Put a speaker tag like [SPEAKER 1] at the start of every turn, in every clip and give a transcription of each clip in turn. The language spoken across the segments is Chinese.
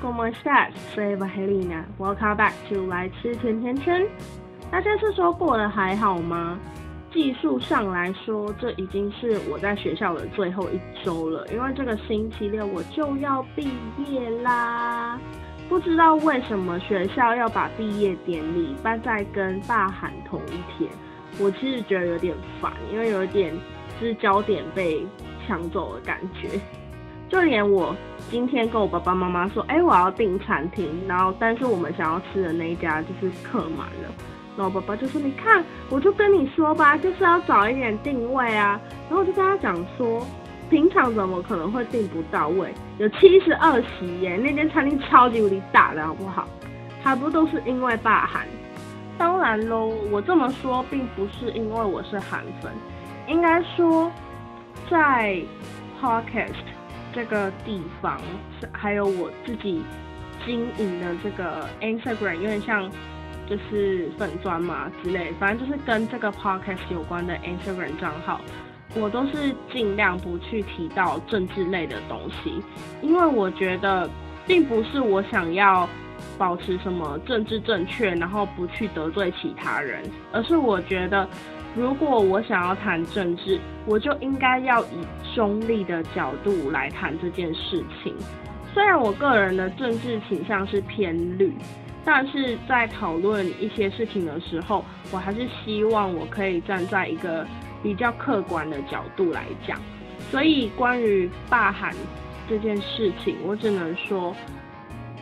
[SPEAKER 1] ¿cómo estás? Soy Evangelina. Welcome back to 来吃甜甜圈。大家是说过得还好吗？技术上来说，这已经是我在学校的最后一周了，因为这个星期六我就要毕业啦。不知道为什么学校要把毕业典礼办在跟大喊同一天，我其实觉得有点烦，因为有点是焦点被抢走的感觉。就连我今天跟我爸爸妈妈说，哎，我要订餐厅，然后但是我们想要吃的那一家就是客满了，然后爸爸就说，你看，我就跟你说吧，就是要早一点定位啊，然后我就跟他讲说，平常怎么可能会订不到位？有七十二席耶，那间餐厅超级无敌大的好不好？还不都是因为霸韩？当然喽，我这么说并不是因为我是韩粉，应该说在 podcast。这个地方还有我自己经营的这个 Instagram，有点像就是粉砖嘛之类，反正就是跟这个 podcast 有关的 Instagram 账号，我都是尽量不去提到政治类的东西，因为我觉得并不是我想要保持什么政治正确，然后不去得罪其他人，而是我觉得。如果我想要谈政治，我就应该要以中立的角度来谈这件事情。虽然我个人的政治倾向是偏绿，但是在讨论一些事情的时候，我还是希望我可以站在一个比较客观的角度来讲。所以关于罢韩这件事情，我只能说，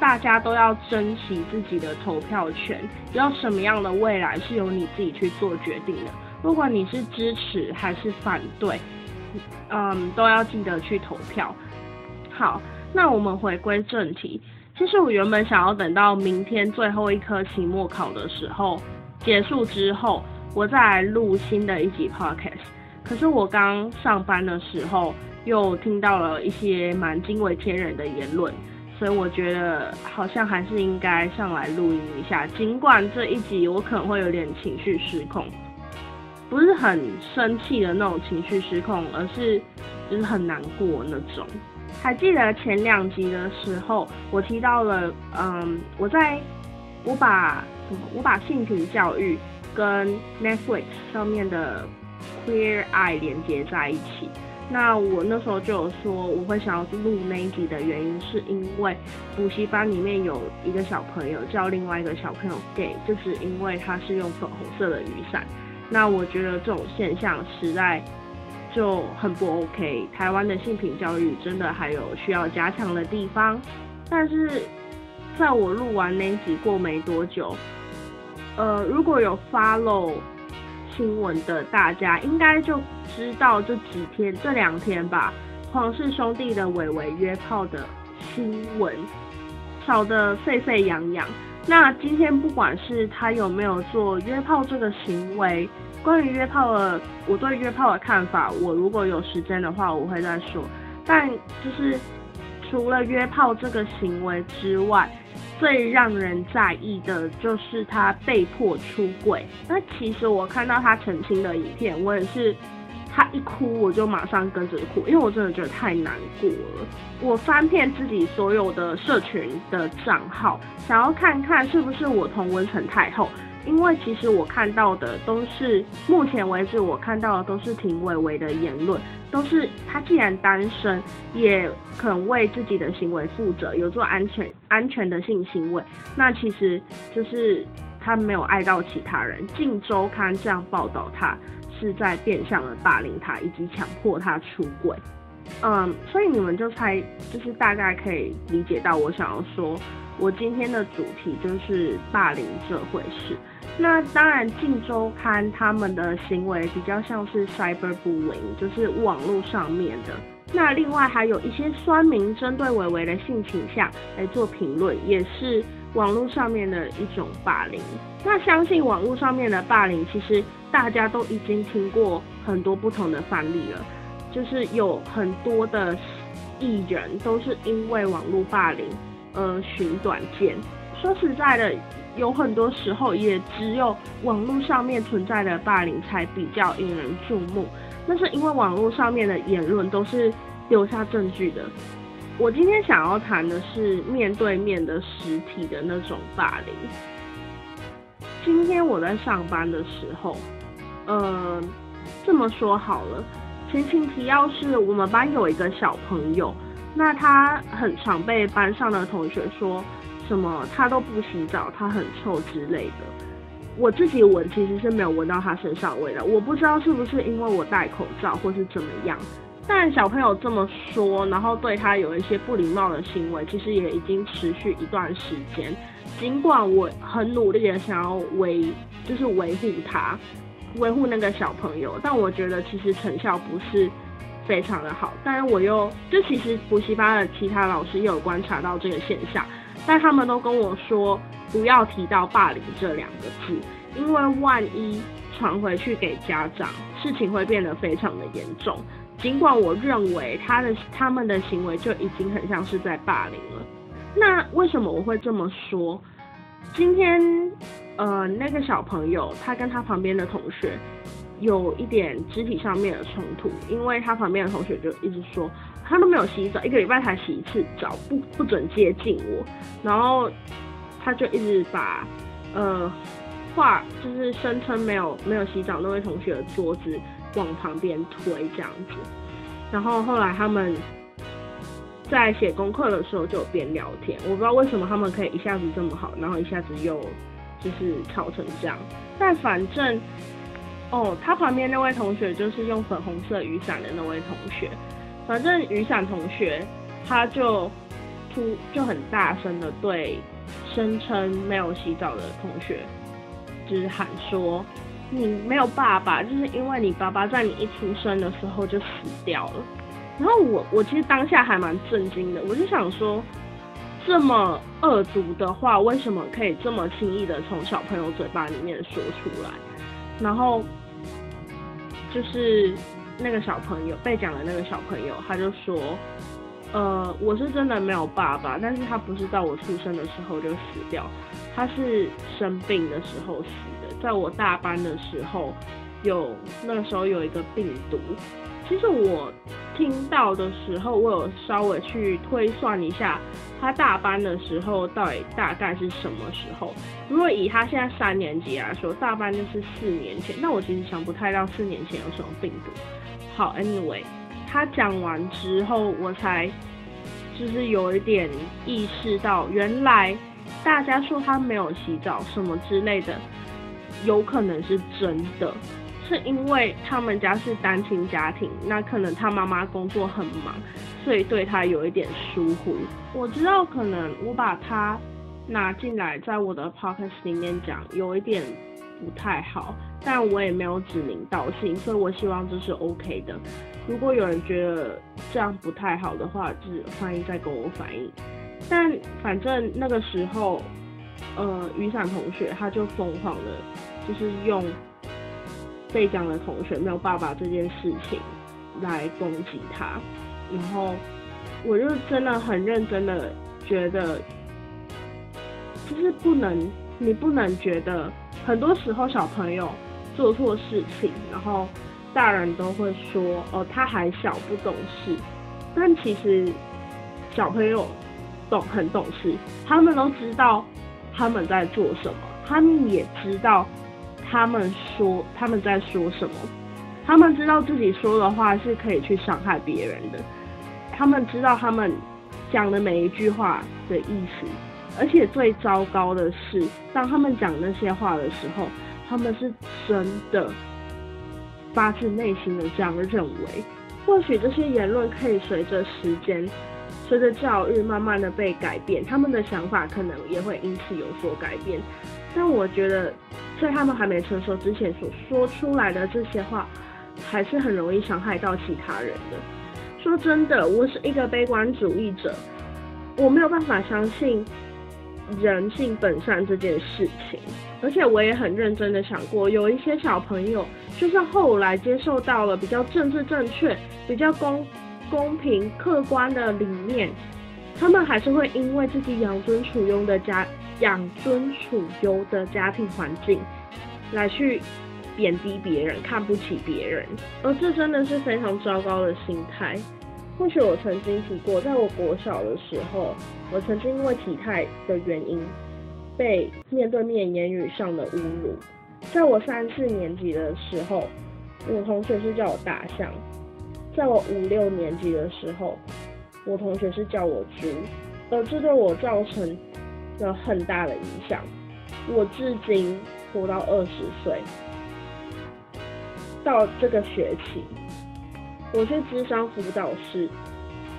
[SPEAKER 1] 大家都要珍惜自己的投票权。要什么样的未来是由你自己去做决定的。不管你是支持还是反对，嗯，都要记得去投票。好，那我们回归正题。其实我原本想要等到明天最后一科期末考的时候结束之后，我再来录新的一集 podcast。可是我刚上班的时候又听到了一些蛮惊为天人的言论，所以我觉得好像还是应该上来录音一下。尽管这一集我可能会有点情绪失控。不是很生气的那种情绪失控，而是就是很难过那种。还记得前两集的时候，我提到了，嗯，我在我把什么，我把性平教育跟 Netflix 上面的 Queer Eye 连接在一起。那我那时候就有说，我会想要录那一集的原因，是因为补习班里面有一个小朋友叫另外一个小朋友 gay，就是因为他是用粉红色的雨伞。那我觉得这种现象实在就很不 OK。台湾的性平教育真的还有需要加强的地方。但是在我录完那集过没多久，呃，如果有 follow 新闻的大家，应该就知道这几天这两天吧，黄氏兄弟的伟伟约炮的新闻吵得沸沸扬扬。那今天不管是他有没有做约炮这个行为，关于约炮的我对约炮的看法，我如果有时间的话，我会再说。但就是除了约炮这个行为之外，最让人在意的就是他被迫出轨。那其实我看到他澄清的影片，我也是。他一哭，我就马上跟着哭，因为我真的觉得太难过了。我翻遍自己所有的社群的账号，想要看看是不是我同文成太后，因为其实我看到的都是目前为止我看到的都是挺伟伟的言论，都是他既然单身，也肯为自己的行为负责，有做安全安全的性行为，那其实就是他没有爱到其他人。《镜周刊》这样报道他。是在变相的霸凌他，以及强迫他出轨，嗯，所以你们就猜，就是大概可以理解到我想要说，我今天的主题就是霸凌这回事。那当然，《镜周刊》他们的行为比较像是 cyberbullying，就是网络上面的。那另外还有一些酸民针对伟伟的性倾向来做评论，也是网络上面的一种霸凌。那相信网络上面的霸凌，其实。大家都已经听过很多不同的范例了，就是有很多的艺人都是因为网络霸凌而寻短见。说实在的，有很多时候也只有网络上面存在的霸凌才比较引人注目。那是因为网络上面的言论都是留下证据的，我今天想要谈的是面对面的实体的那种霸凌。今天我在上班的时候，呃，这么说好了，前情提要是我们班有一个小朋友，那他很常被班上的同学说什么他都不洗澡，他很臭之类的。我自己闻其实是没有闻到他身上味道，我不知道是不是因为我戴口罩或是怎么样。但小朋友这么说，然后对他有一些不礼貌的行为，其实也已经持续一段时间。尽管我很努力的想要维，就是维护他，维护那个小朋友，但我觉得其实成效不是非常的好。但是我又，就其实补习班的其他老师也有观察到这个现象，但他们都跟我说不要提到霸凌这两个字，因为万一传回去给家长，事情会变得非常的严重。尽管我认为他的他们的行为就已经很像是在霸凌了，那为什么我会这么说？今天，呃，那个小朋友他跟他旁边的同学有一点肢体上面的冲突，因为他旁边的同学就一直说他都没有洗澡，一个礼拜才洗一次澡，不不准接近我，然后他就一直把呃话就是声称没有没有洗澡那位同学的桌子。往旁边推这样子，然后后来他们在写功课的时候就边聊天，我不知道为什么他们可以一下子这么好，然后一下子又就是吵成这样。但反正哦，他旁边那位同学就是用粉红色雨伞的那位同学，反正雨伞同学他就突就很大声的对声称没有洗澡的同学就是喊说。你没有爸爸，就是因为你爸爸在你一出生的时候就死掉了。然后我我其实当下还蛮震惊的，我就想说，这么恶毒的话，为什么可以这么轻易的从小朋友嘴巴里面说出来？然后就是那个小朋友被讲的那个小朋友，他就说，呃，我是真的没有爸爸，但是他不是在我出生的时候就死掉，他是生病的时候死。在我大班的时候，有那时候有一个病毒。其实我听到的时候，我有稍微去推算一下，他大班的时候到底大概是什么时候。如果以他现在三年级来说，大班就是四年前。那我其实想不太到四年前有什么病毒。好，Anyway，他讲完之后，我才就是有一点意识到，原来大家说他没有洗澡什么之类的。有可能是真的，是因为他们家是单亲家庭，那可能他妈妈工作很忙，所以对他有一点疏忽。我知道可能我把他拿进来在我的 podcast 里面讲，有一点不太好，但我也没有指名道姓，所以我希望这是 OK 的。如果有人觉得这样不太好的话，就欢迎再跟我反映。但反正那个时候。呃，雨伞同学他就疯狂的，就是用被讲的同学没有爸爸这件事情来攻击他，然后我就真的很认真的觉得，就是不能，你不能觉得很多时候小朋友做错事情，然后大人都会说哦他还小不懂事，但其实小朋友懂很懂事，他们都知道。他们在做什么？他们也知道他们说他们在说什么。他们知道自己说的话是可以去伤害别人的。他们知道他们讲的每一句话的意思。而且最糟糕的是，当他们讲那些话的时候，他们是真的发自内心的这样认为。或许这些言论可以随着时间。随着教育慢慢的被改变，他们的想法可能也会因此有所改变。但我觉得，在他们还没成熟之前所说出来的这些话，还是很容易伤害到其他人的。说真的，我是一个悲观主义者，我没有办法相信人性本善这件事情。而且我也很认真的想过，有一些小朋友，就算后来接受到了比较政治正确、比较公。公平客观的理念，他们还是会因为自己养尊处优的家养尊处优的家庭环境，来去贬低别人、看不起别人，而这真的是非常糟糕的心态。或许我曾经提过，在我国小的时候，我曾经因为体态的原因，被面对面言语上的侮辱。在我三四年级的时候，我同学是叫我大象；在我五六年级的时候，我同学是叫我猪，而这对我造成了很大的影响。我至今活到二十岁，到这个学期。我去智商辅导室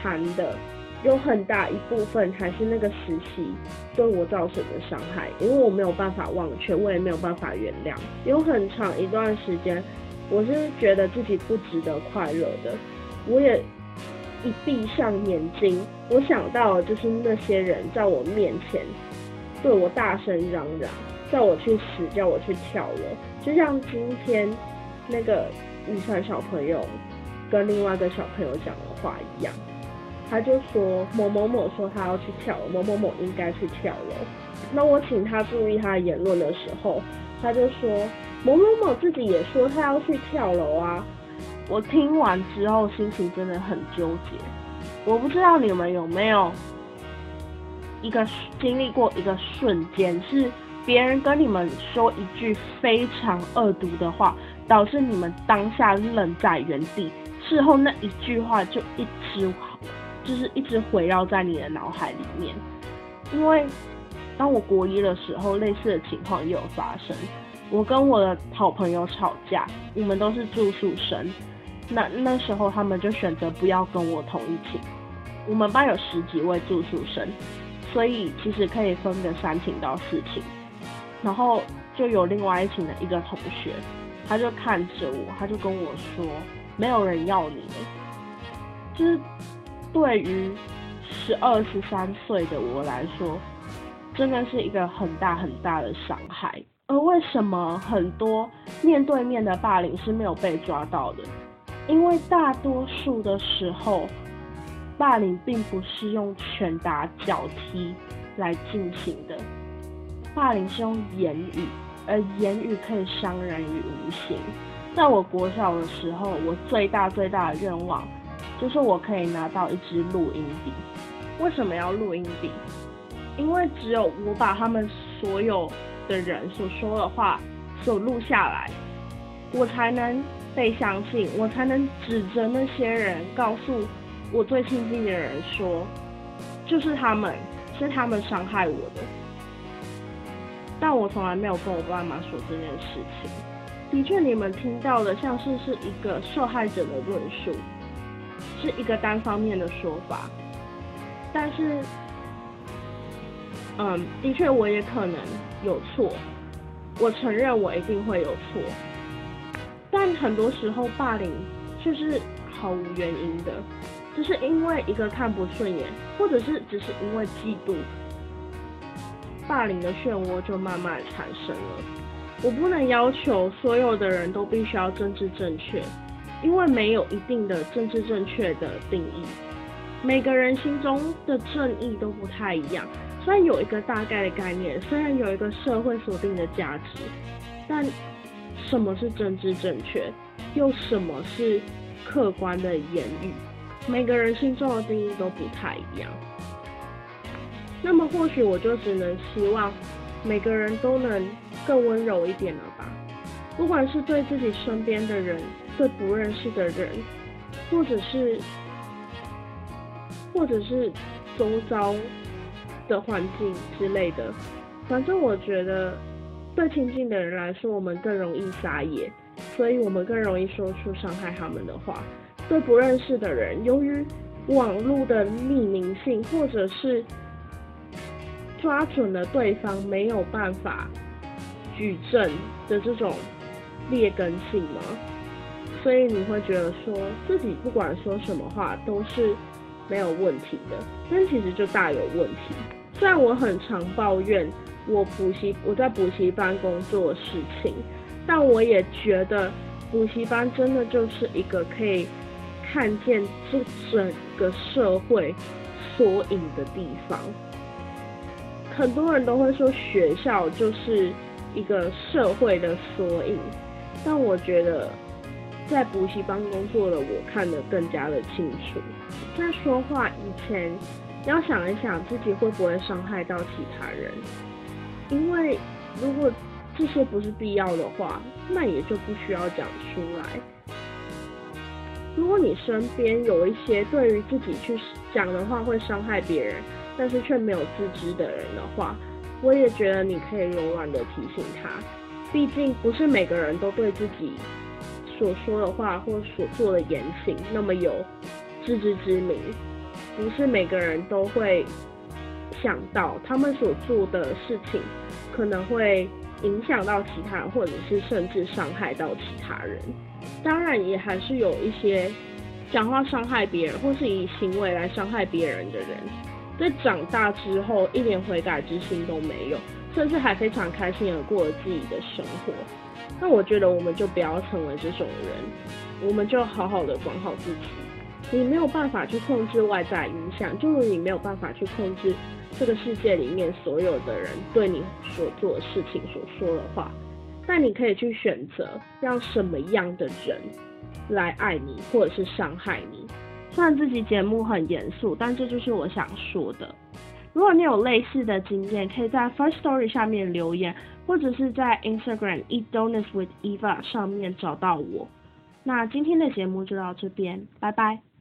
[SPEAKER 1] 谈的，有很大一部分还是那个时期对我造成的伤害，因为我没有办法忘却，我也没有办法原谅。有很长一段时间，我是觉得自己不值得快乐的。我也一闭上眼睛，我想到就是那些人在我面前对我大声嚷嚷，叫我去死，叫我去跳楼，就像今天那个雨川小朋友。跟另外一个小朋友讲的话一样，他就说某某某说他要去跳楼，某某某应该去跳楼。那我请他注意他的言论的时候，他就说某某某自己也说他要去跳楼啊。我听完之后心情真的很纠结。我不知道你们有没有一个经历过一个瞬间，是别人跟你们说一句非常恶毒的话，导致你们当下愣在原地。事后那一句话就一直，就是一直围绕在你的脑海里面。因为当我国一的时候，类似的情况也有发生。我跟我的好朋友吵架，我们都是住宿生。那那时候他们就选择不要跟我同一寝。我们班有十几位住宿生，所以其实可以分个三寝到四寝。然后就有另外一寝的一个同学，他就看着我，他就跟我说。没有人要你了，就是对于十二十三岁的我来说，真的是一个很大很大的伤害。而为什么很多面对面的霸凌是没有被抓到的？因为大多数的时候，霸凌并不是用拳打脚踢来进行的，霸凌是用言语，而言语可以伤人于无形。在我国小的时候，我最大最大的愿望就是我可以拿到一支录音笔。为什么要录音笔？因为只有我把他们所有的人所说的话所录下来，我才能被相信，我才能指着那些人告诉我最亲近的人说，就是他们，是他们伤害我的。但我从来没有跟我爸妈说这件事情。的确，你们听到的像是是一个受害者的论述，是一个单方面的说法。但是，嗯，的确我也可能有错，我承认我一定会有错。但很多时候霸凌却是毫无原因的，只是因为一个看不顺眼，或者是只是因为嫉妒，霸凌的漩涡就慢慢产生了。我不能要求所有的人都必须要政治正确，因为没有一定的政治正确的定义。每个人心中的正义都不太一样。虽然有一个大概的概念，虽然有一个社会锁定的价值，但什么是政治正确，又什么是客观的言语，每个人心中的定义都不太一样。那么或许我就只能希望每个人都能。更温柔一点了吧？不管是对自己身边的人，对不认识的人，或者是，或者是周遭的环境之类的，反正我觉得，对亲近的人来说，我们更容易撒野，所以我们更容易说出伤害他们的话。对不认识的人，由于网络的匿名性，或者是抓准了对方没有办法。举证的这种劣根性吗？所以你会觉得说自己不管说什么话都是没有问题的，但其实就大有问题。虽然我很常抱怨我补习我在补习班工作的事情，但我也觉得补习班真的就是一个可以看见这整个社会缩影的地方。很多人都会说学校就是。一个社会的缩影，但我觉得在补习班工作的我看得更加的清楚。在说话以前，要想一想自己会不会伤害到其他人，因为如果这些不是必要的话，那也就不需要讲出来。如果你身边有一些对于自己去讲的话会伤害别人，但是却没有自知的人的话，我也觉得你可以柔软的提醒他。毕竟不是每个人都对自己所说的话或所做的言行那么有自知之明，不是每个人都会想到他们所做的事情可能会影响到其他人，或者是甚至伤害到其他人。当然，也还是有一些讲话伤害别人，或是以行为来伤害别人的人，在长大之后一点悔改之心都没有，甚至还非常开心的过了自己的生活。那我觉得我们就不要成为这种人，我们就好好的管好自己。你没有办法去控制外在影响，就如你没有办法去控制这个世界里面所有的人对你所做的事情所说的话。但你可以去选择让什么样的人来爱你，或者是伤害你。虽然这集节目很严肃，但这就是我想说的。如果你有类似的经验，可以在 First Story 下面留言，或者是在 Instagram Eat Donuts with Eva 上面找到我。那今天的节目就到这边，拜拜。